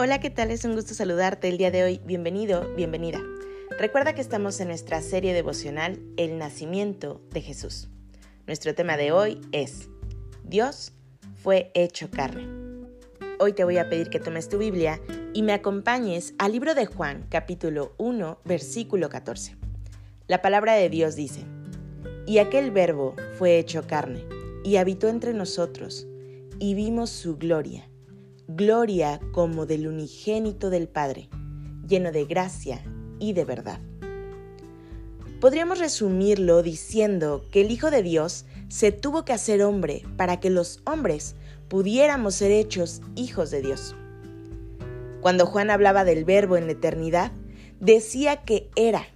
Hola, ¿qué tal? Es un gusto saludarte el día de hoy. Bienvenido, bienvenida. Recuerda que estamos en nuestra serie devocional El nacimiento de Jesús. Nuestro tema de hoy es Dios fue hecho carne. Hoy te voy a pedir que tomes tu Biblia y me acompañes al libro de Juan, capítulo 1, versículo 14. La palabra de Dios dice, Y aquel verbo fue hecho carne, y habitó entre nosotros, y vimos su gloria gloria como del unigénito del Padre, lleno de gracia y de verdad. Podríamos resumirlo diciendo que el Hijo de Dios se tuvo que hacer hombre para que los hombres pudiéramos ser hechos hijos de Dios. Cuando Juan hablaba del verbo en la eternidad, decía que era,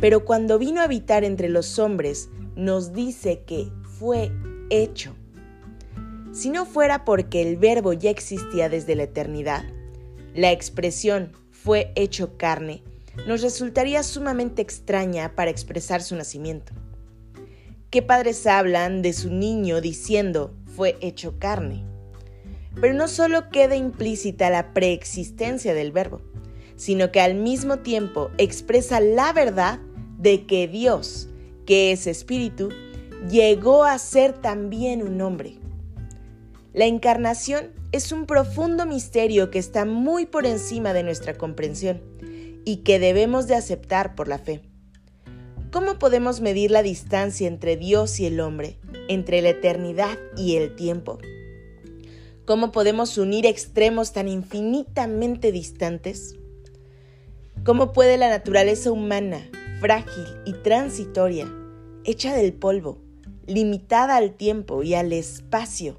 pero cuando vino a habitar entre los hombres, nos dice que fue hecho. Si no fuera porque el verbo ya existía desde la eternidad, la expresión fue hecho carne nos resultaría sumamente extraña para expresar su nacimiento. ¿Qué padres hablan de su niño diciendo fue hecho carne? Pero no solo queda implícita la preexistencia del verbo, sino que al mismo tiempo expresa la verdad de que Dios, que es espíritu, llegó a ser también un hombre. La encarnación es un profundo misterio que está muy por encima de nuestra comprensión y que debemos de aceptar por la fe. ¿Cómo podemos medir la distancia entre Dios y el hombre, entre la eternidad y el tiempo? ¿Cómo podemos unir extremos tan infinitamente distantes? ¿Cómo puede la naturaleza humana, frágil y transitoria, hecha del polvo, limitada al tiempo y al espacio,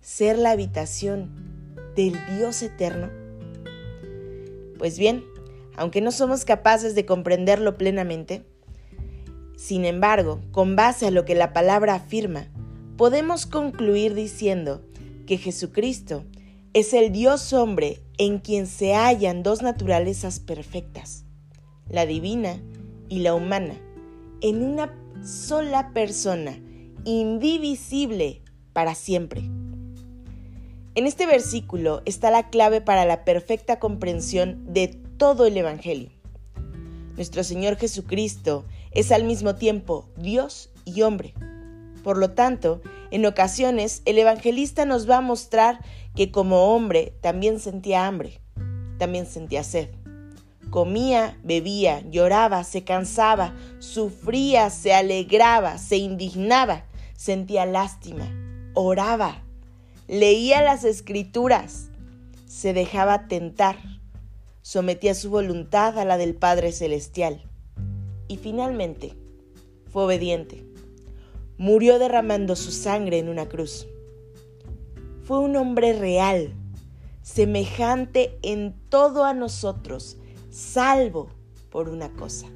ser la habitación del Dios eterno? Pues bien, aunque no somos capaces de comprenderlo plenamente, sin embargo, con base a lo que la palabra afirma, podemos concluir diciendo que Jesucristo es el Dios hombre en quien se hallan dos naturalezas perfectas, la divina y la humana, en una sola persona, indivisible para siempre. En este versículo está la clave para la perfecta comprensión de todo el Evangelio. Nuestro Señor Jesucristo es al mismo tiempo Dios y hombre. Por lo tanto, en ocasiones el evangelista nos va a mostrar que como hombre también sentía hambre, también sentía sed. Comía, bebía, lloraba, se cansaba, sufría, se alegraba, se indignaba, sentía lástima, oraba, leía las escrituras, se dejaba tentar, sometía su voluntad a la del Padre Celestial y finalmente fue obediente. Murió derramando su sangre en una cruz. Fue un hombre real, semejante en todo a nosotros, salvo por una cosa,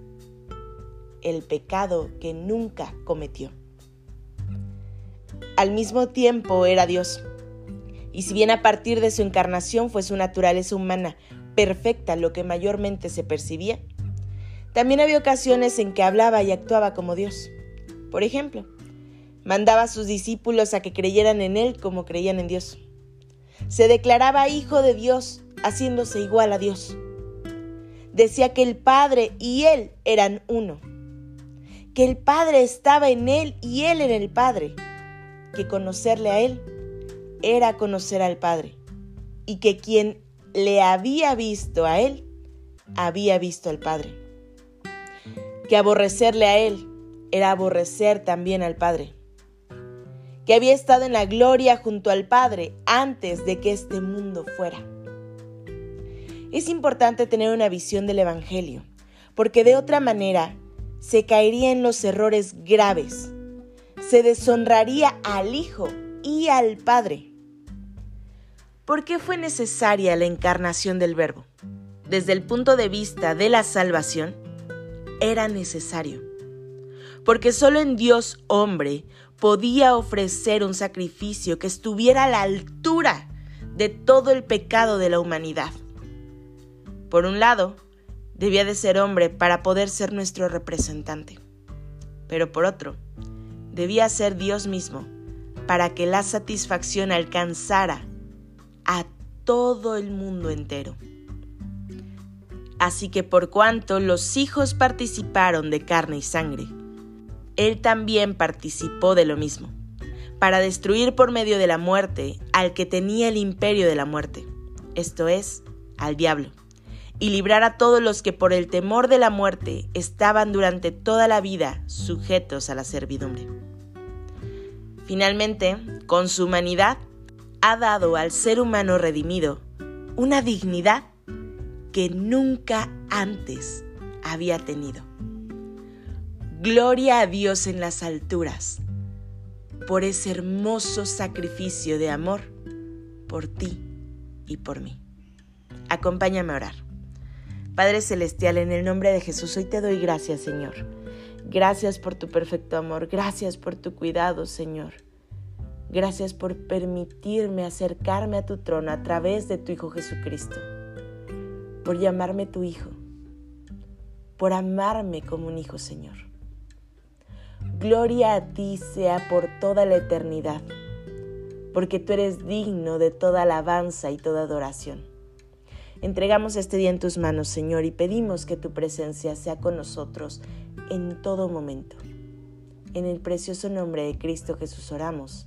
el pecado que nunca cometió. Al mismo tiempo era Dios y si bien a partir de su encarnación fue su naturaleza humana perfecta lo que mayormente se percibía, también había ocasiones en que hablaba y actuaba como Dios. Por ejemplo, mandaba a sus discípulos a que creyeran en Él como creían en Dios. Se declaraba hijo de Dios, haciéndose igual a Dios. Decía que el Padre y Él eran uno, que el Padre estaba en Él y Él en el Padre, que conocerle a Él era conocer al Padre y que quien le había visto a Él, había visto al Padre. Que aborrecerle a Él era aborrecer también al Padre. Que había estado en la gloria junto al Padre antes de que este mundo fuera. Es importante tener una visión del Evangelio, porque de otra manera se caería en los errores graves, se deshonraría al Hijo y al Padre ¿Por qué fue necesaria la encarnación del Verbo? Desde el punto de vista de la salvación, era necesario. Porque solo en Dios hombre podía ofrecer un sacrificio que estuviera a la altura de todo el pecado de la humanidad. Por un lado, debía de ser hombre para poder ser nuestro representante. Pero por otro, debía ser Dios mismo para que la satisfacción alcanzara a todo el mundo entero. Así que por cuanto los hijos participaron de carne y sangre, Él también participó de lo mismo, para destruir por medio de la muerte al que tenía el imperio de la muerte, esto es, al diablo, y librar a todos los que por el temor de la muerte estaban durante toda la vida sujetos a la servidumbre. Finalmente, con su humanidad, ha dado al ser humano redimido una dignidad que nunca antes había tenido. Gloria a Dios en las alturas por ese hermoso sacrificio de amor por ti y por mí. Acompáñame a orar. Padre Celestial, en el nombre de Jesús, hoy te doy gracias, Señor. Gracias por tu perfecto amor, gracias por tu cuidado, Señor. Gracias por permitirme acercarme a tu trono a través de tu Hijo Jesucristo por llamarme tu hijo, por amarme como un hijo, Señor. Gloria a ti sea por toda la eternidad, porque tú eres digno de toda alabanza y toda adoración. Entregamos este día en tus manos, Señor, y pedimos que tu presencia sea con nosotros en todo momento. En el precioso nombre de Cristo Jesús oramos.